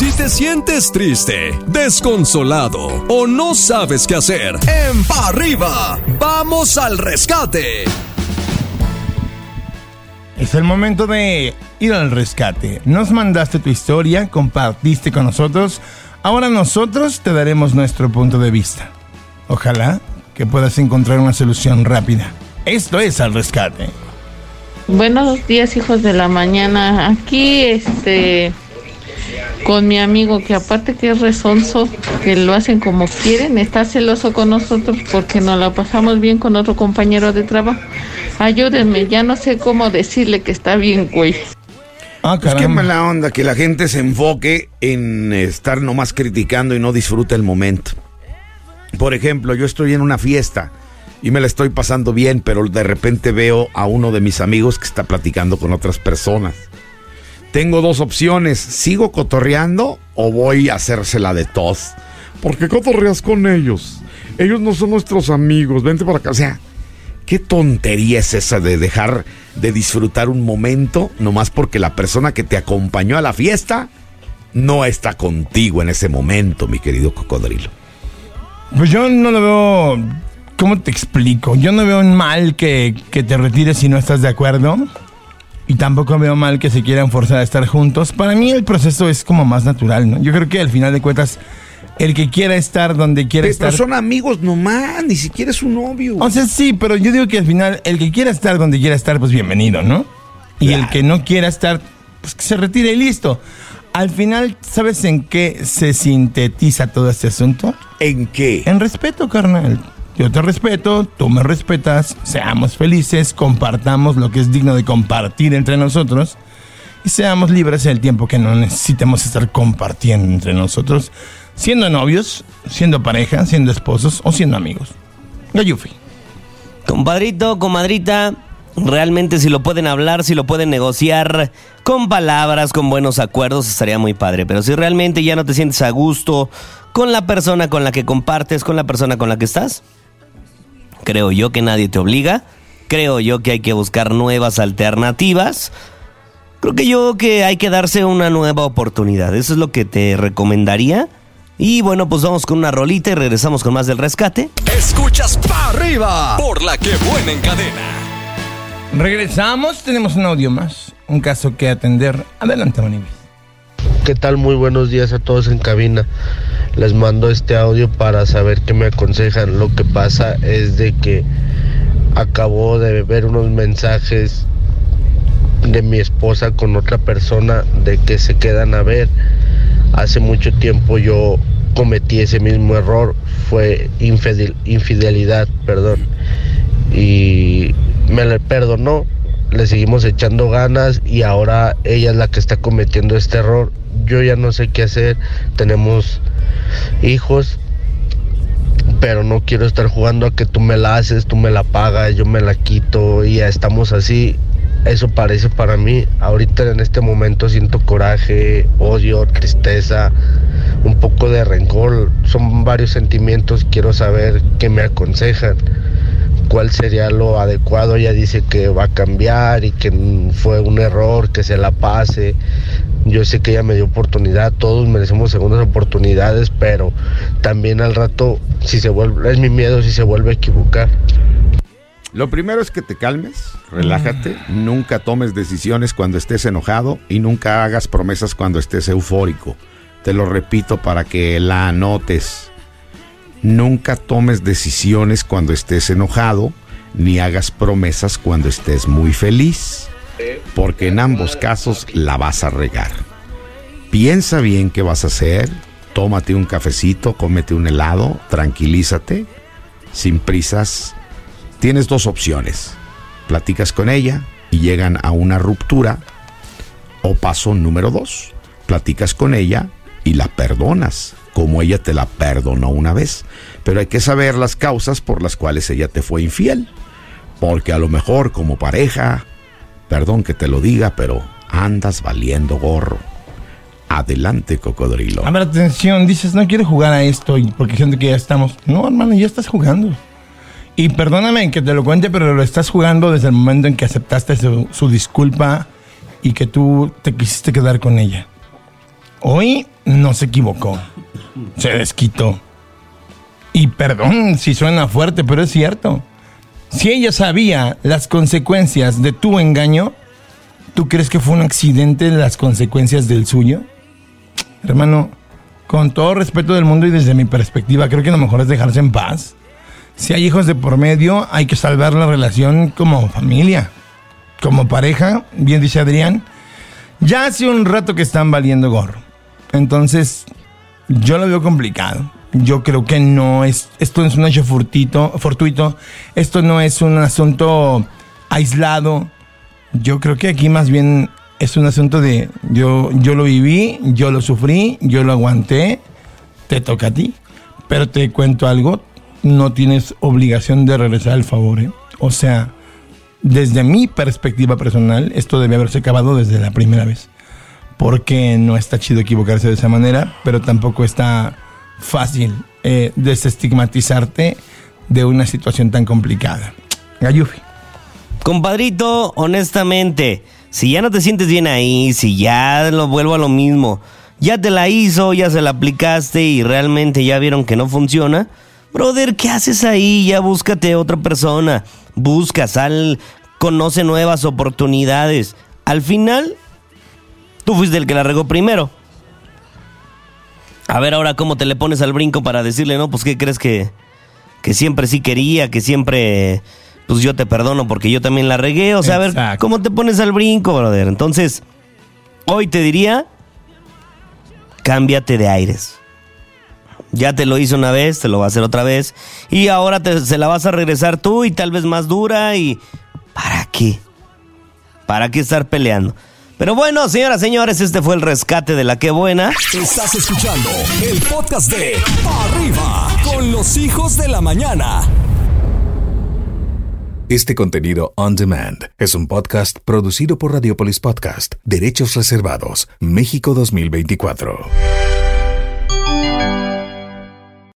Si te sientes triste, desconsolado o no sabes qué hacer, en pa arriba, vamos al rescate. Es el momento de ir al rescate. Nos mandaste tu historia, compartiste con nosotros. Ahora nosotros te daremos nuestro punto de vista. Ojalá que puedas encontrar una solución rápida. Esto es al rescate. Buenos días, hijos de la mañana. Aquí, este, con mi amigo, que aparte que es resonso, que lo hacen como quieren, está celoso con nosotros porque nos la pasamos bien con otro compañero de trabajo. Ayúdenme, ya no sé cómo decirle que está bien, güey. Ah, Es que caramba. mala onda que la gente se enfoque en estar nomás criticando y no disfruta el momento. Por ejemplo, yo estoy en una fiesta y me la estoy pasando bien, pero de repente veo a uno de mis amigos que está platicando con otras personas. Tengo dos opciones, ¿sigo cotorreando o voy a hacérsela de tos? ¿Por qué cotorreas con ellos? Ellos no son nuestros amigos, vente para acá. O sea, ¿qué tontería es esa de dejar de disfrutar un momento nomás porque la persona que te acompañó a la fiesta no está contigo en ese momento, mi querido cocodrilo? Pues yo no lo veo. ¿Cómo te explico? Yo no veo mal que, que te retires si no estás de acuerdo. Y tampoco veo mal que se quieran forzar a estar juntos. Para mí el proceso es como más natural, ¿no? Yo creo que al final de cuentas, el que quiera estar donde quiera Pero estar. son amigos nomás, ni siquiera es su novio. O sea, sí, pero yo digo que al final, el que quiera estar donde quiera estar, pues bienvenido, ¿no? Y Claro. el que no quiera estar, pues que se retire y listo. Al final, ¿sabes en qué se sintetiza todo este asunto? ¿En qué? En respeto, carnal. Yo te respeto, tú me respetas, seamos felices, compartamos lo que es digno de compartir entre nosotros y seamos libres el tiempo que no necesitemos estar compartiendo entre nosotros, siendo novios, siendo pareja, siendo esposos o siendo amigos. Gayufi. Compadrito, comadrita, realmente si lo pueden hablar, si lo pueden negociar con palabras, con buenos acuerdos, estaría muy padre. Pero si realmente ya no te sientes a gusto con la persona con la que compartes, con la persona con la que estás, creo yo que nadie te obliga. Creo yo que hay que buscar nuevas alternativas. Creo que yo que hay que darse una nueva oportunidad. Eso es lo que te recomendaría. Y bueno, pues vamos con una rolita y regresamos con más del rescate. Escuchas pa arriba por la que buena en cadena. Regresamos, tenemos un audio más, un caso que atender. Adelante, Manibis. ¿Qué tal? Muy buenos días a todos en cabina. Les mando este audio para saber qué me aconsejan. Lo que pasa es de que acabo de ver unos mensajes de mi esposa con otra persona de que se quedan a ver. Hace mucho tiempo yo cometí ese mismo error, fue infidel- infidelidad, perdón. Y me le perdonó, le seguimos echando ganas y ahora ella es la que está cometiendo este error. Yo ya no sé qué hacer, tenemos hijos, pero no quiero estar jugando a que tú me la haces, tú me la pagas, yo me la quito y ya estamos así. Eso parece para mí. Ahorita en este momento siento coraje, odio, tristeza, un poco de rencor. Son varios sentimientos. Quiero saber qué me aconsejan cuál sería lo adecuado. Ella dice que va a cambiar y que fue un error, que se la pase. Yo sé que ella me dio oportunidad, todos merecemos segundas oportunidades, pero también al rato, si se es mi miedo si se vuelve a equivocar. Lo primero es que te calmes, relájate, nunca tomes decisiones cuando estés enojado y nunca hagas promesas cuando estés eufórico. Te lo repito para que la anotes. Nunca tomes decisiones cuando estés enojado ni hagas promesas cuando estés muy feliz, porque en ambos casos la vas a regar. Piensa bien qué vas a hacer, tómate un cafecito, cómete un helado, tranquilízate, sin prisas, tienes dos opciones. Platicas con ella y llegan a una ruptura. O paso número dos. Platicas con ella y la perdonas, como ella te la perdonó una vez. Pero hay que saber las causas por las cuales ella te fue infiel. Porque a lo mejor como pareja, perdón que te lo diga, pero andas valiendo gorro. Adelante, cocodrilo. A ver, atención, dices, no quiero jugar a esto porque siento que ya estamos. No, hermano, ya estás jugando. Y perdóname que te lo cuente, pero lo estás jugando desde el momento en que aceptaste su disculpa y que tú te quisiste quedar con ella. Hoy no se equivocó. Se desquitó. Y perdón si suena fuerte, pero es cierto. Si ella sabía las consecuencias de tu engaño, ¿tú crees que fue un accidente las consecuencias del suyo? Hermano, con todo respeto del mundo y desde mi perspectiva, creo que lo mejor es dejarse en paz. Si hay hijos de por medio, hay que salvar la relación como familia, como pareja, bien dice Adrián. Ya hace un rato que están valiendo gorro. Entonces, yo lo veo complicado. Yo creo que no es, esto no es un hecho fortuito, esto no es un asunto aislado. Yo creo que aquí más bien es un asunto de yo, yo lo viví, yo lo sufrí, yo lo aguanté, te toca a ti. Pero te cuento algo, no tienes obligación de regresar el favor. ¿eh? O sea, desde mi perspectiva personal, esto debe haberse acabado desde la primera vez. Porque no está chido equivocarse de esa manera, pero tampoco está fácil eh, desestigmatizarte de una situación tan complicada. Gayufi. Compadrito, honestamente, si ya no te sientes bien ahí, si ya lo vuelvo a lo mismo, ya te la hizo, ya se la aplicaste y realmente ya vieron que no funciona, brother, ¿qué haces ahí? Ya búscate otra persona, busca, sal, conoce nuevas oportunidades. Al final, tú fuiste el que la regó primero. A ver ahora cómo te le pones al brinco para decirle, no, pues qué crees que, que siempre sí quería, que siempre, pues yo te perdono porque yo también la regué. O sea, a ver. ¿cómo te pones al brinco, brother? Entonces, hoy te diría, cámbiate de aires. Ya te lo hizo una vez, te lo va a hacer otra vez. Y ahora te- se la vas a regresar tú y tal vez más dura y... ¿Para qué? ¿Para qué estar peleando? Pero bueno, señoras, señores, este fue el rescate de la que buena. Estás escuchando el podcast de Pa' Arriba con los hijos de la mañana. Este contenido on demand es un podcast producido por Radiopolis Podcast, Derechos Reservados, México 2024.